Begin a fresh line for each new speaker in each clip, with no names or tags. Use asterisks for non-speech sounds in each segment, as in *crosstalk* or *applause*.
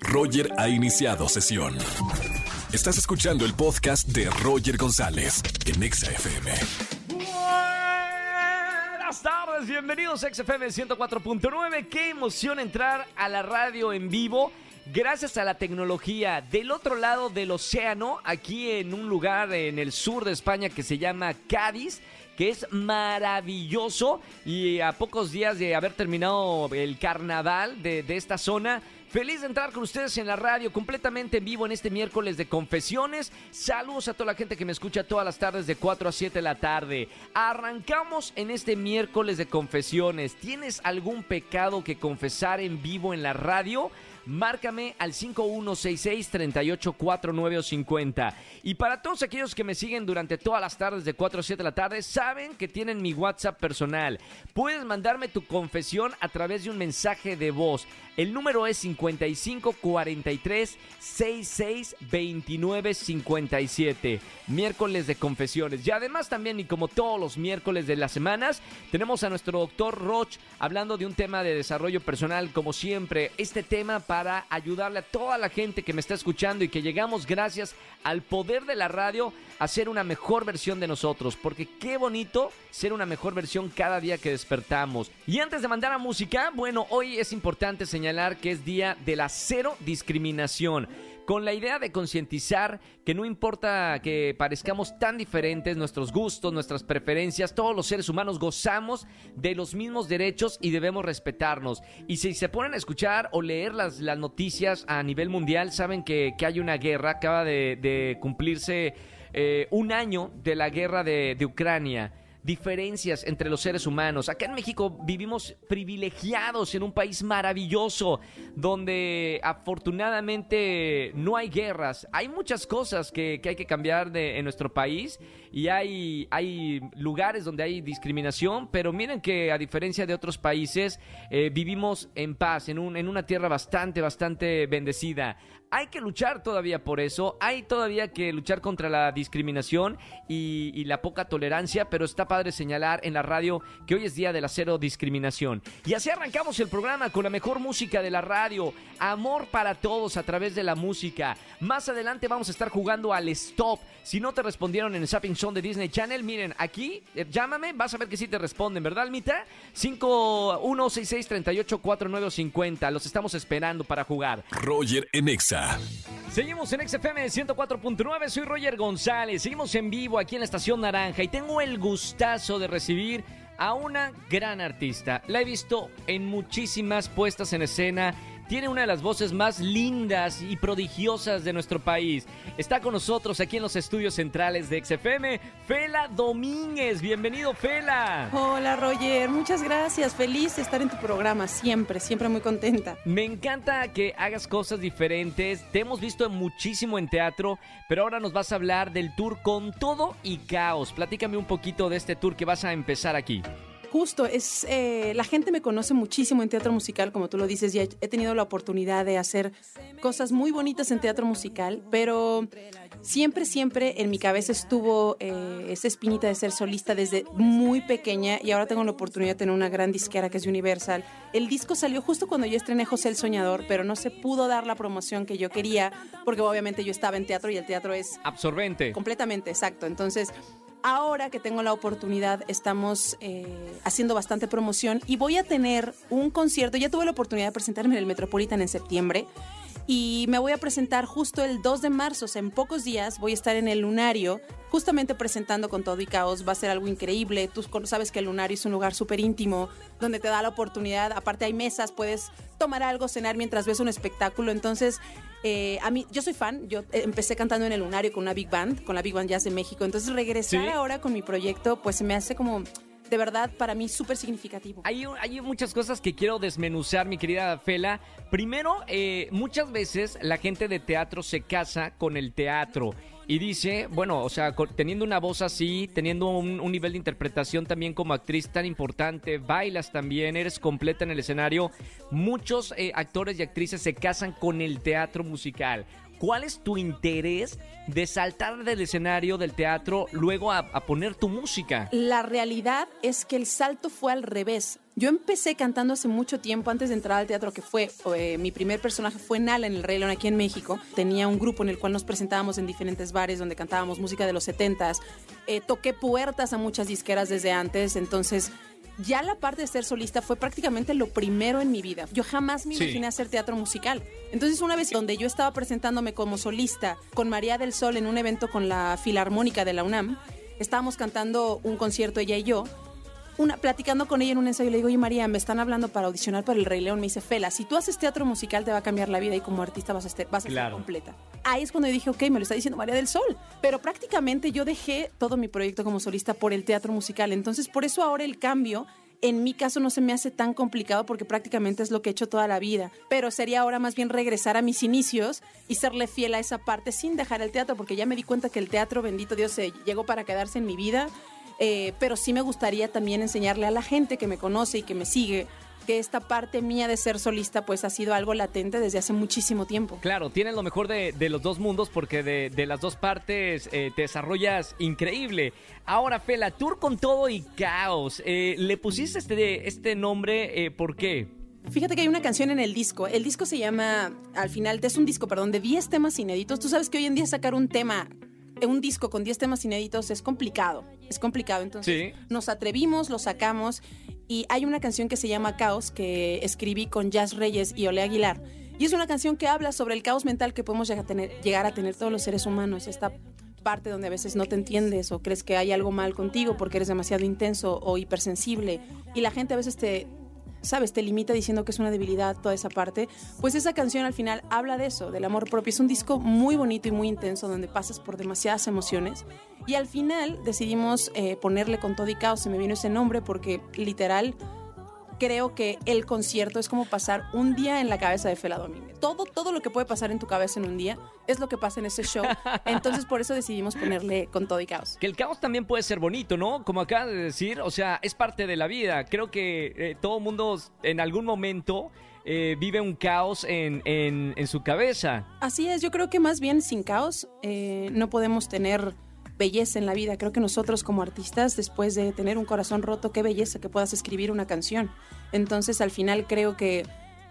Roger ha iniciado sesión. Estás escuchando el podcast de Roger González en Exa FM.
Buenas tardes, bienvenidos a XFM 104.9. Qué emoción entrar a la radio en vivo. Gracias a la tecnología del otro lado del océano, aquí en un lugar en el sur de España que se llama Cádiz, que es maravilloso y a pocos días de haber terminado el carnaval de, de esta zona, Feliz de entrar con ustedes en la radio, completamente en vivo en este miércoles de confesiones. Saludos a toda la gente que me escucha todas las tardes de 4 a 7 de la tarde. Arrancamos en este miércoles de confesiones. ¿Tienes algún pecado que confesar en vivo en la radio? Márcame al 5166-384950. Y para todos aquellos que me siguen durante todas las tardes de 4 a 7 de la tarde, saben que tienen mi WhatsApp personal. Puedes mandarme tu confesión a través de un mensaje de voz. El número es 5543 66 29 57. Miércoles de confesiones. Y además también, y como todos los miércoles de las semanas, tenemos a nuestro doctor Roch hablando de un tema de desarrollo personal, como siempre. Este tema para ayudarle a toda la gente que me está escuchando y que llegamos gracias al poder de la radio a ser una mejor versión de nosotros. Porque qué bonito ser una mejor versión cada día que despertamos. Y antes de mandar a música, bueno, hoy es importante señalar que es día de la cero discriminación con la idea de concientizar que no importa que parezcamos tan diferentes, nuestros gustos, nuestras preferencias, todos los seres humanos gozamos de los mismos derechos y debemos respetarnos. Y si se ponen a escuchar o leer las, las noticias a nivel mundial, saben que, que hay una guerra, acaba de, cumplirse eh, un año de la guerra de, de Ucrania diferencias entre los seres humanos. Acá en México vivimos privilegiados en un país maravilloso donde afortunadamente no hay guerras. Hay muchas cosas que, que hay que cambiar de, en nuestro país y hay, hay lugares donde hay discriminación, pero miren que a diferencia de otros países eh, vivimos en paz, en, un, en una tierra bastante, bastante bendecida. Hay que luchar todavía por eso, hay todavía que luchar contra la discriminación y, la poca tolerancia, pero está padre señalar en la radio que hoy es día de la cero discriminación. Y así arrancamos el programa con la mejor música de la radio, amor para todos a través de la música. Más adelante vamos a estar jugando al stop. Si no te respondieron en el Shopping Show de Disney Channel, miren, aquí, eh, llámame, vas a ver que sí te responden, ¿verdad, Almita? 5166384950, los estamos esperando para jugar.
Roger Enexa.
Seguimos en XFM 104.9, soy Roger González, seguimos en vivo aquí en la Estación Naranja y tengo el gustazo de recibir a una gran artista. La he visto en muchísimas puestas en escena, tiene una de las voces más lindas y prodigiosas de nuestro país. Está con nosotros aquí en los estudios centrales de XFM, Fela Domínguez. Bienvenido, Fela.
Hola, Roger. Muchas gracias. Feliz de estar en tu programa. Siempre, siempre muy contenta.
Me encanta que hagas cosas diferentes. Te hemos visto muchísimo en teatro, pero ahora nos vas a hablar del tour con todo y caos. Platícame un poquito de este tour que vas a empezar aquí.
Justo, es eh, la gente me conoce muchísimo en teatro musical, como tú lo dices, y he tenido la oportunidad de hacer cosas muy bonitas en teatro musical, pero siempre, siempre en mi cabeza estuvo eh, esa espinita de ser solista desde muy pequeña y ahora tengo la oportunidad de tener una gran disquera que es Universal. El disco salió justo cuando yo estrené José el Soñador, pero no se pudo dar la promoción que yo quería porque obviamente yo estaba en teatro y el teatro es...
Absorbente.
Completamente, exacto. Entonces ahora que tengo la oportunidad, estamos eh, haciendo bastante promoción y voy a tener un concierto. Ya tuve la oportunidad de presentarme en el Metropolitan en septiembre y me voy a presentar justo el 2 de marzo, o sea, en pocos días voy a estar en el Lunario, justamente presentando con todo y caos, va a ser algo increíble, tú sabes que el Lunario es un lugar súper íntimo, donde te da la oportunidad, aparte hay mesas, puedes tomar algo, cenar mientras ves un espectáculo, entonces eh, a mí, yo soy fan, yo eh, empecé cantando en el Lunario con una big band, con la Big Band Jazz de México, entonces regresar
¿Sí?
ahora con mi proyecto, pues se me hace como de verdad para mí súper significativo.
Hay, muchas cosas que quiero desmenuzar, mi querida Fela. Primero, eh, muchas veces la gente de teatro se casa con el teatro y dice, bueno, o sea, teniendo una voz así, teniendo un, un, nivel de interpretación también como actriz tan importante, bailas también, eres completa en el escenario, muchos eh, actores y actrices se casan con el teatro musical. ¿Cuál es tu interés de saltar del escenario del teatro luego a, a poner tu música?
La realidad es que el salto fue al revés. Yo empecé cantando hace mucho tiempo antes de entrar al teatro, que fue eh, mi primer personaje fue Nala en El Rey León aquí en México. Tenía un grupo en el cual nos presentábamos en diferentes bares donde cantábamos música de los 70s. Eh, toqué puertas a muchas disqueras desde antes, entonces ya la parte de ser solista fue prácticamente lo primero en mi vida. Yo jamás me
Sí.
imaginé hacer teatro musical. Entonces, una vez donde yo estaba presentándome como solista con María del Sol en un evento con la Filarmónica de la UNAM, estábamos cantando un concierto ella y yo. Una, platicando con ella en un ensayo, le digo, oye María, me están hablando para audicionar para el Rey León. Me dice, Fela, si tú haces teatro musical te va a cambiar la vida y como artista vas a, estar, vas a
Claro.
estar completa. Ahí es cuando yo dije, ok, me lo está diciendo María del Sol. Pero prácticamente yo dejé todo mi proyecto como solista por el teatro musical. Entonces, por eso ahora el cambio en mi caso no se me hace tan complicado porque prácticamente es lo que he hecho toda la vida, pero sería ahora más bien regresar a mis inicios y serle fiel a esa parte sin dejar el teatro, porque ya me di cuenta que el teatro, bendito Dios, se llegó para quedarse en mi vida, eh, pero sí me gustaría también enseñarle a la gente que me conoce y que me sigue que esta parte mía de ser solista pues ha sido algo latente desde hace muchísimo tiempo.
Claro, tienes lo mejor de, de los dos mundos porque de, de las dos partes eh, te desarrollas increíble. Ahora, Fela, tour con todo y caos. Eh, ¿Le pusiste este, este nombre? eh, ¿Por qué?
Fíjate que hay una canción en el disco. El disco se llama, al final, es un disco, perdón, de 10 temas inéditos. Tú sabes que hoy en día sacar un tema, un disco con 10 temas inéditos es complicado. Es complicado. Entonces,
Sí.
nos atrevimos, lo sacamos. Y hay una canción que se llama Caos, que escribí con Jazz Reyes y Ole Aguilar. Y es una canción que habla sobre el caos mental que podemos llegar a tener, llegar a tener todos los seres humanos. Esta parte donde a veces no te entiendes o crees que hay algo mal contigo porque eres demasiado intenso o hipersensible. Y la gente a veces te, sabes, te limita diciendo que es una debilidad toda esa parte, pues esa canción al final habla de eso, del amor propio. Es un disco muy bonito y muy intenso donde pasas por demasiadas emociones. Y al final decidimos eh, ponerle con todo y caos, se me vino ese nombre porque literal creo que el concierto es como pasar un día en la cabeza de Fela Domínguez. Todo, todo lo que puede pasar en tu cabeza en un día es lo que pasa en ese show. *laughs* Entonces por eso decidimos ponerle con todo y caos.
Que el caos también puede ser bonito, ¿no? Como acabas de decir, o sea, es parte de la vida. Creo que eh, todo mundo en algún momento eh, vive un caos en, en- en su cabeza.
Así es, yo creo que más bien sin caos eh, no podemos tener belleza en la vida. Creo que nosotros como artistas, después de tener un corazón roto, qué belleza que puedas escribir una canción. Entonces al final creo que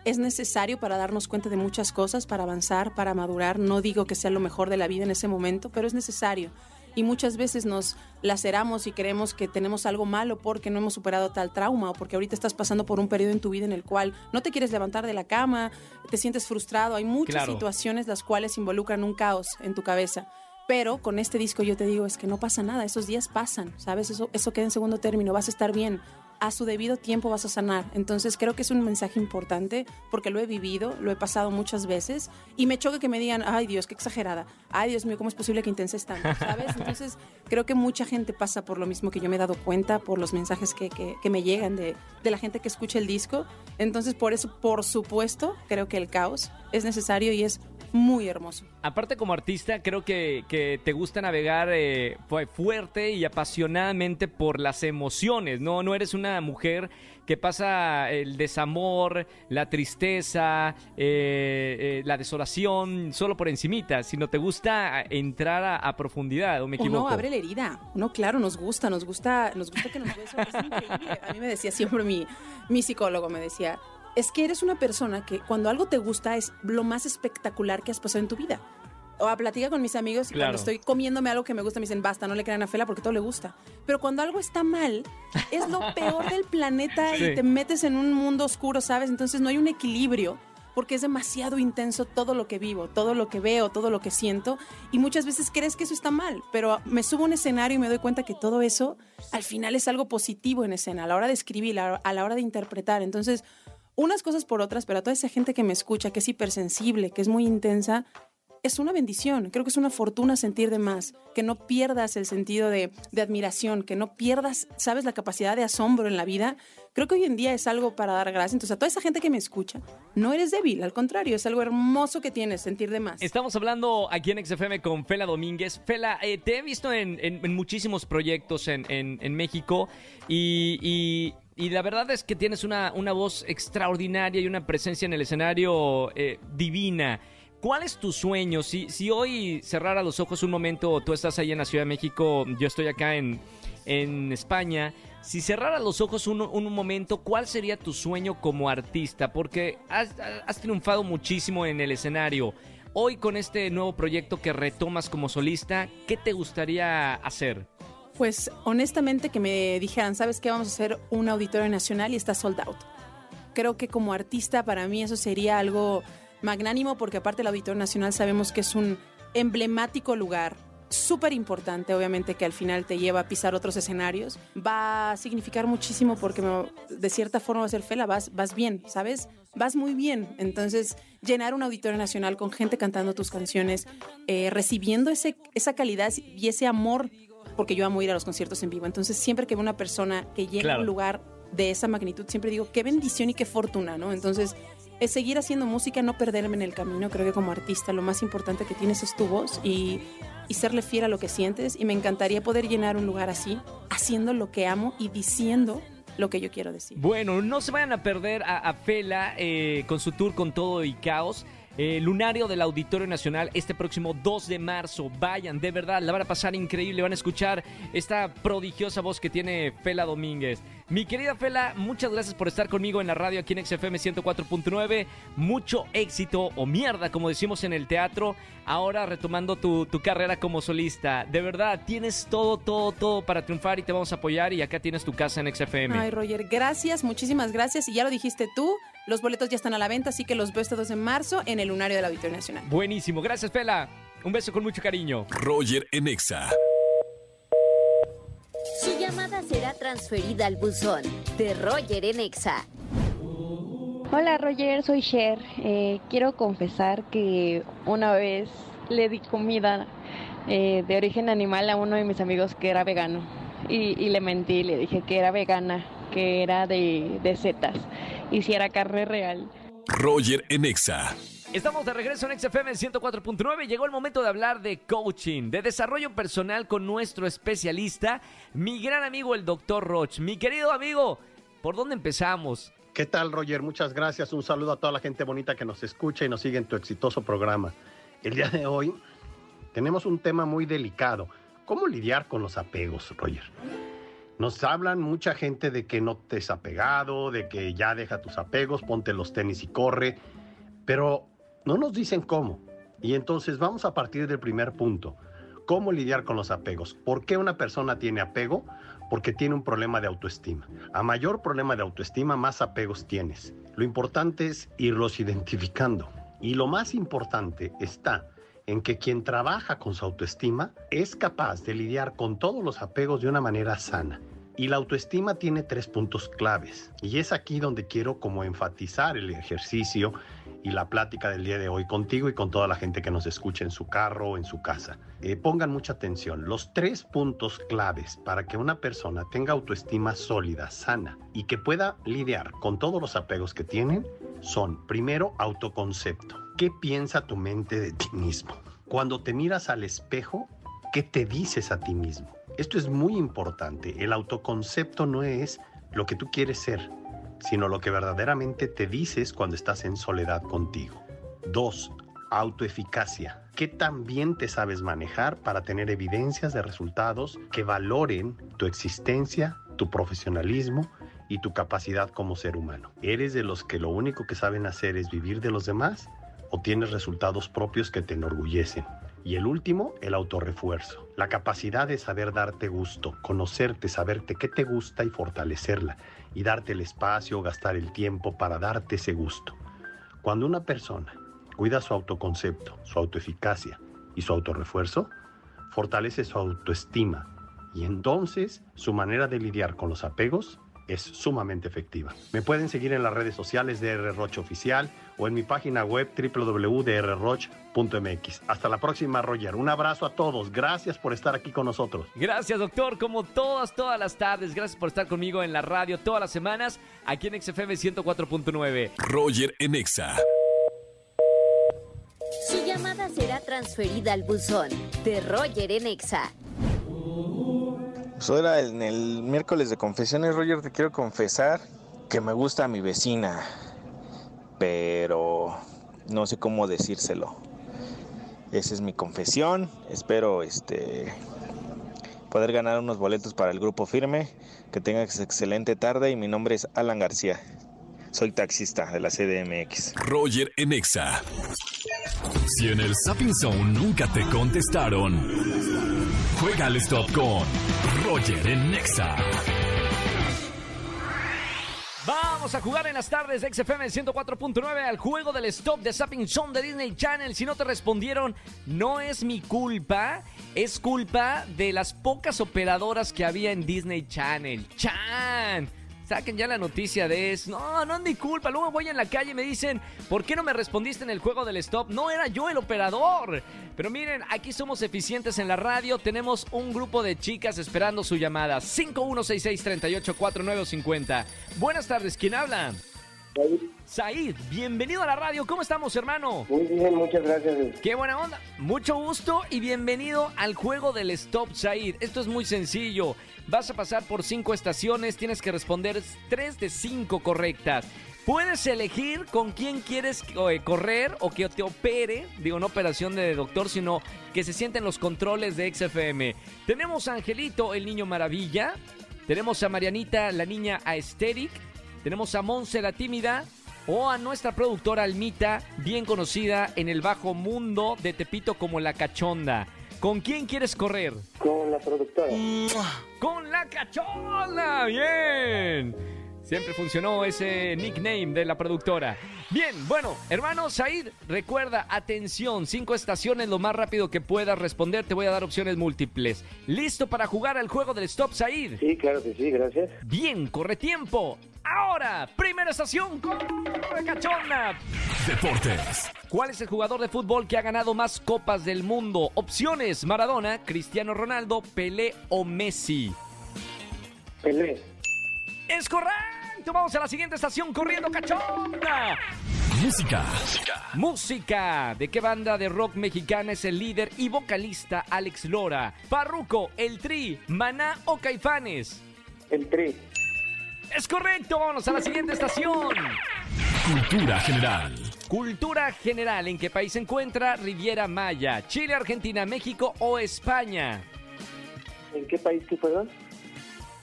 es necesario para darnos cuenta de muchas cosas, para avanzar, para madurar. No digo que sea lo mejor de la vida en ese momento, pero es necesario. Y muchas veces nos laceramos y creemos que tenemos algo malo porque no hemos superado tal trauma o porque ahorita estás pasando por un periodo en tu vida en el cual no te quieres levantar de la cama, te sientes frustrado. Hay muchas
Claro.
situaciones las cuales involucran un caos en tu cabeza. Pero con este disco yo te digo, es que no pasa nada, esos días pasan, ¿sabes? Eso, eso queda en segundo término, vas a estar bien. A su debido tiempo vas a sanar. Entonces creo que es un mensaje importante porque lo he vivido, lo he pasado muchas veces y me choca que me digan, ay Dios, qué exagerada. Ay Dios mío, ¿cómo es posible que intenses tanto? ¿Sabes? Entonces creo que mucha gente pasa por lo mismo que yo me he dado cuenta, por los mensajes que, que- que me llegan de, de la gente que escucha el disco. Entonces por eso, por supuesto, creo que el caos es necesario y es muy hermoso.
Aparte como artista, creo que, que te gusta navegar eh, fu- fuerte y apasionadamente por las emociones, ¿no? No eres una mujer que pasa el desamor, la tristeza, eh, eh, la desolación solo por encimita, sino te gusta entrar a, a profundidad, ¿o me equivoco?
Uno abre la herida. Uno, claro, nos gusta, nos gusta, nos gusta que nos beso. Es increíble. A mí me decía siempre mi, mi psicólogo, me decía, es que eres una persona que cuando algo te gusta es lo más espectacular que has pasado en tu vida. O a platica con mis amigos y
Claro.
cuando estoy comiéndome algo que me gusta me dicen, basta, no le crean a Fela porque todo le gusta. Pero cuando algo está mal, es lo *laughs* peor del planeta
Sí.
y te metes en un mundo oscuro, ¿sabes? Entonces no hay un equilibrio porque es demasiado intenso todo lo que vivo, todo lo que veo, todo lo que siento y muchas veces crees que eso está mal, pero me subo a un escenario y me doy cuenta que todo eso al final es algo positivo en escena, a la hora de escribir, a la hora de interpretar. Entonces, unas cosas por otras, pero a toda esa gente que me escucha, que es hipersensible, que es muy intensa, es una bendición. Creo que es una fortuna sentir de más, que no pierdas el sentido de, de admiración, que no pierdas, sabes, la capacidad de asombro en la vida. Creo que hoy en día es algo para dar gracias. Entonces, a toda esa gente que me escucha, no eres débil, al contrario, es algo hermoso que tienes, sentir de más.
Estamos hablando aquí en XFM con Fela Domínguez. Fela, eh, te he visto en, en- en muchísimos proyectos en, en- México y, y- y la verdad es que tienes una, una voz extraordinaria y una presencia en el escenario eh, divina. ¿Cuál es tu sueño? Si, si hoy cerrara los ojos un momento, tú estás ahí en la Ciudad de México, yo estoy acá en, en España. Si cerrara los ojos un, un momento, ¿cuál sería tu sueño como artista? Porque has, has triunfado muchísimo en el escenario. Hoy con este nuevo proyecto que retomas como solista, ¿qué te gustaría hacer?
Pues honestamente que me dijeran, ¿sabes qué? Vamos a hacer un auditorio nacional y está sold out. Creo que como artista para mí eso sería algo magnánimo porque aparte el Auditorio Nacional sabemos que es un emblemático lugar súper importante, obviamente, que al final te lleva a pisar otros escenarios, va a significar muchísimo porque de cierta forma va a ser Fela, vas, vas bien, ¿sabes? Vas muy bien. Entonces, llenar un auditorio nacional con gente cantando tus canciones, eh, recibiendo ese, esa calidad y ese amor, porque yo amo ir a los conciertos en vivo. Entonces, siempre que veo una persona que llega a un lugar de esa magnitud, siempre digo, qué bendición y qué fortuna, ¿no? Entonces, es seguir haciendo música, no perderme en el camino. Creo que como artista lo más importante que tienes es tu voz y, y, serle fiel a lo que sientes. Y me encantaría poder llenar un lugar así, haciendo lo que amo y diciendo lo que yo quiero decir.
Bueno, no se vayan a perder a, a Fela eh, con su tour con todo y caos. Eh, lunario del Auditorio Nacional este próximo 2 de marzo. Vayan, de verdad, la van a pasar increíble. Van a escuchar esta prodigiosa voz que tiene Fela Domínguez. Mi querida Fela, muchas gracias por estar conmigo en la radio aquí en XFM 104.9. Mucho éxito o mierda, como decimos en el teatro. Ahora retomando tu, tu carrera como solista. De verdad, tienes todo, todo, todo para triunfar y te vamos a apoyar. Y acá tienes tu casa en XFM.
Ay, Roger, gracias, muchísimas gracias. Y ya lo dijiste tú. Los boletos ya están a la venta, así que los veo este 2 de marzo en el lunario del Auditorio Nacional.
Buenísimo, gracias Fela. Un beso con mucho cariño.
Roger Enexa.
Su llamada será transferida al buzón de Roger Enexa.
Hola Roger, soy Cher. Eh, quiero confesar que una vez le di comida eh, de origen animal a uno de mis amigos que era vegano. Y, y le mentí, le dije que era vegana, que era de, de setas y si era carne real.
Roger Enexa.
Estamos de regreso en XFM 104.9. Llegó el momento de hablar de coaching, de desarrollo personal con nuestro especialista, mi gran amigo el doctor Roch. Mi querido amigo, ¿por dónde empezamos?
¿Qué tal, Roger? Muchas gracias. Un saludo a toda la gente bonita que nos escucha y nos sigue en tu exitoso programa. El día de hoy tenemos un tema muy delicado. ¿Cómo lidiar con los apegos, Roger? Nos hablan mucha gente de que no te has apegado, de que ya deja tus apegos, ponte los tenis y corre, pero no nos dicen cómo. Y entonces vamos a partir del primer punto. ¿Cómo lidiar con los apegos? ¿Por qué una persona tiene apego? Porque tiene un problema de autoestima. A mayor problema de autoestima, más apegos tienes. Lo importante es irlos identificando. Y lo más importante está en que quien trabaja con su autoestima es capaz de lidiar con todos los apegos de una manera sana. Y la autoestima tiene tres puntos claves. Y es aquí donde quiero como enfatizar el ejercicio y la plática del día de hoy contigo y con toda la gente que nos escucha en su carro o en su casa. Eh, pongan mucha atención. Los tres puntos claves para que una persona tenga autoestima sólida, sana y que pueda lidiar con todos los apegos que tienen son, primero, autoconcepto. ¿Qué piensa tu mente de ti mismo? Cuando te miras al espejo, ¿qué te dices a ti mismo? Esto es muy importante. El autoconcepto no es lo que tú quieres ser, sino lo que verdaderamente te dices cuando estás en soledad contigo. Dos, autoeficacia. ¿Qué tan bien te sabes manejar para tener evidencias de resultados que valoren tu existencia, tu profesionalismo y tu capacidad como ser humano? ¿Eres de los que lo único que saben hacer es vivir de los demás o tienes resultados propios que te enorgullecen? Y el último, el autorrefuerzo. La capacidad de saber darte gusto, conocerte, saberte qué te gusta y fortalecerla. Y darte el espacio, gastar el tiempo para darte ese gusto. Cuando una persona cuida su autoconcepto, su autoeficacia y su autorrefuerzo, fortalece su autoestima. Y entonces su manera de lidiar con los apegos es sumamente efectiva. Me pueden seguir en las redes sociales de R. Roche Oficial o en mi página web www.drroch.mx. Hasta la próxima, Roger. Un abrazo a todos. Gracias por estar aquí con nosotros.
Gracias, doctor. Como todas, todas las tardes. Gracias por estar conmigo en la radio todas las semanas aquí en XFM 104.9.
Roger Enexa.
Su llamada será transferida al buzón de Roger Enexa.
Pues ahora en el miércoles de confesiones, Roger, te quiero confesar que me gusta mi vecina, pero no sé cómo decírselo. Esa es mi confesión. Espero este poder ganar unos boletos para el grupo firme. Que tengas excelente tarde y mi nombre es Alan García. Soy taxista de la CDMX.
Roger en Exa. Si en el Sapping Zone nunca te contestaron, juega al stop con Roger en Exa.
Vamos a jugar en las tardes de XFM 104.9 al juego del stop de Sapping Zone de Disney Channel. Si no te respondieron, no es mi culpa, es culpa de las pocas operadoras que había en Disney Channel. ¡Chan! Saquen ya la noticia de eso. No, no es mi culpa. Luego voy en la calle y me dicen, ¿por qué no me respondiste en el juego del stop? No era yo el operador. Pero miren, aquí somos eficientes en la radio. Tenemos un grupo de chicas esperando su llamada. 5166-384950. Buenas tardes, ¿quién habla? Said, bienvenido a la radio. ¿Cómo estamos, hermano?
Muy bien, muchas gracias.
Qué buena onda. Mucho gusto y bienvenido al juego del Stop Said. Esto es muy sencillo. Vas a pasar por cinco estaciones, tienes que responder tres de cinco correctas. Puedes elegir con quién quieres eh, correr o que te opere, digo, no operación de doctor, sino que se sienten los controles de XFM. Tenemos a Angelito, el niño maravilla. Tenemos a Marianita, la niña aesthetic. Tenemos a Monse, la tímida. O a nuestra productora Almita, bien conocida en el bajo mundo de Tepito como la cachonda. ¿Con quién quieres correr?
Con la productora.
¡Con la cachonda! ¡Bien! Siempre funcionó ese nickname de la productora. Bien, bueno, hermano Said, recuerda, atención, cinco estaciones lo más rápido que puedas responder. Te voy a dar opciones múltiples. ¿Listo para jugar al juego del Stop, Said?
Sí, claro que sí, gracias.
Bien, corre tiempo. Ahora, primera estación con la cachonda.
Deportes.
¿Cuál es el jugador de fútbol que ha ganado más copas del mundo? Opciones: Maradona, Cristiano Ronaldo, Pelé o Messi.
Pelé.
Es correcto. Vamos a la siguiente estación corriendo cachonda.
Música.
Música. ¿De qué banda de rock mexicana es el líder y vocalista Alex Lora? Parruco, El Tri, Maná o Caifanes.
El tri.
Es correcto. Vámonos a la siguiente estación.
Cultura general.
Cultura general. ¿En qué país se encuentra Riviera Maya? ¿Chile, Argentina, México o España?
¿En qué país que perdón?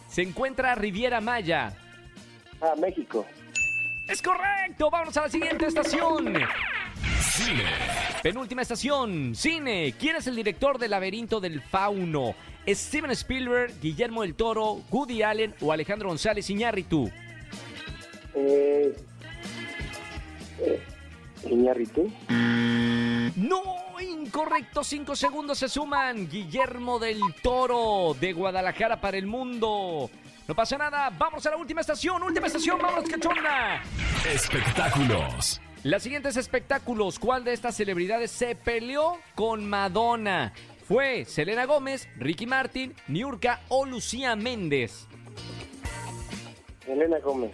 Se encuentra Riviera Maya.
Ah, México.
Es correcto. Vámonos a la siguiente estación.
Cine.
Penúltima estación, cine. ¿Quién es el director del laberinto del fauno? ¿Steven Spielberg, Guillermo del Toro, Woody Allen o Alejandro González Iñárritu?
Eh, eh, Iñárritu.
No, incorrecto. Cinco segundos se suman. Guillermo del Toro, de Guadalajara para el mundo. No pasa nada. Vamos a la última estación. Última estación. Vamos, cachonda.
Espectáculos.
Las siguientes espectáculos. ¿Cuál de estas celebridades se peleó con Madonna? ¿Fue Selena Gómez, Ricky Martin, Niurka o Lucía Méndez?
Elena Gómez.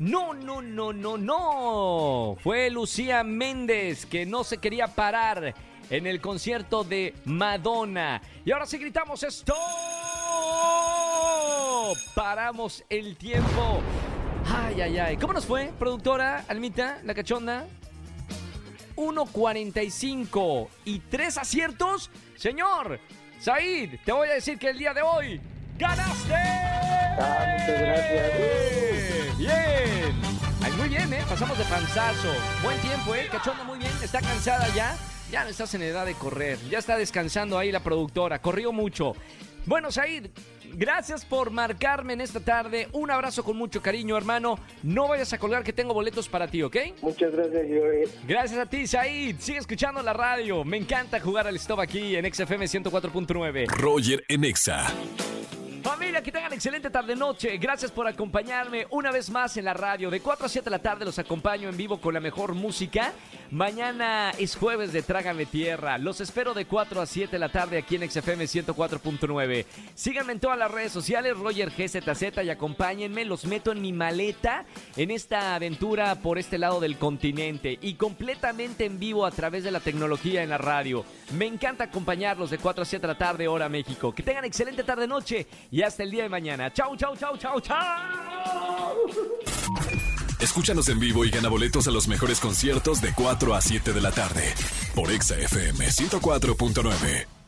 No, no, no, no, no. Fue Lucía Méndez que no se quería parar en el concierto de Madonna. Y ahora sí gritamos esto. Paramos el tiempo. Ay, ay, ay. ¿Cómo nos fue, productora Almita, la cachonda? 1.45 y tres aciertos. Señor, Said, te voy a decir que el día de hoy ganaste.
Ah, muchas gracias.
Bien. Ay, muy bien, ¿eh? Pasamos de panzazo. Buen tiempo, ¿eh? Cachonda muy bien. Está cansada ya. Ya no estás en edad de correr. Ya está descansando ahí la productora. Corrió mucho. Bueno, Said, gracias por marcarme en esta tarde. Un abrazo con mucho cariño, hermano. No vayas a colgar que tengo boletos para ti, ¿ok?
Muchas gracias, Joel.
Gracias a ti, Said. Sigue escuchando la radio. Me encanta jugar al stop aquí en XFM 104.9.
Roger en Exa.
Que tengan excelente tarde-noche. Gracias por acompañarme una vez más en la radio. De 4 a 7 de la tarde los acompaño en vivo con la mejor música. Mañana es jueves de Trágame Tierra. Los espero de 4 a 7 de la tarde aquí en XFM 104.9. Síganme en todas las redes sociales, Roger GZZ, y acompáñenme. Los meto en mi maleta en esta aventura por este lado del continente y completamente en vivo a través de la tecnología en la radio. Me encanta acompañarlos de 4 a 7 de la tarde, hora México. Que tengan excelente tarde-noche y hasta el día de mañana. Chau, chau, chau, chau, chau.
Escúchanos en vivo y gana boletos a los mejores conciertos de 4 a 7 de la tarde por Exa FM 104.9.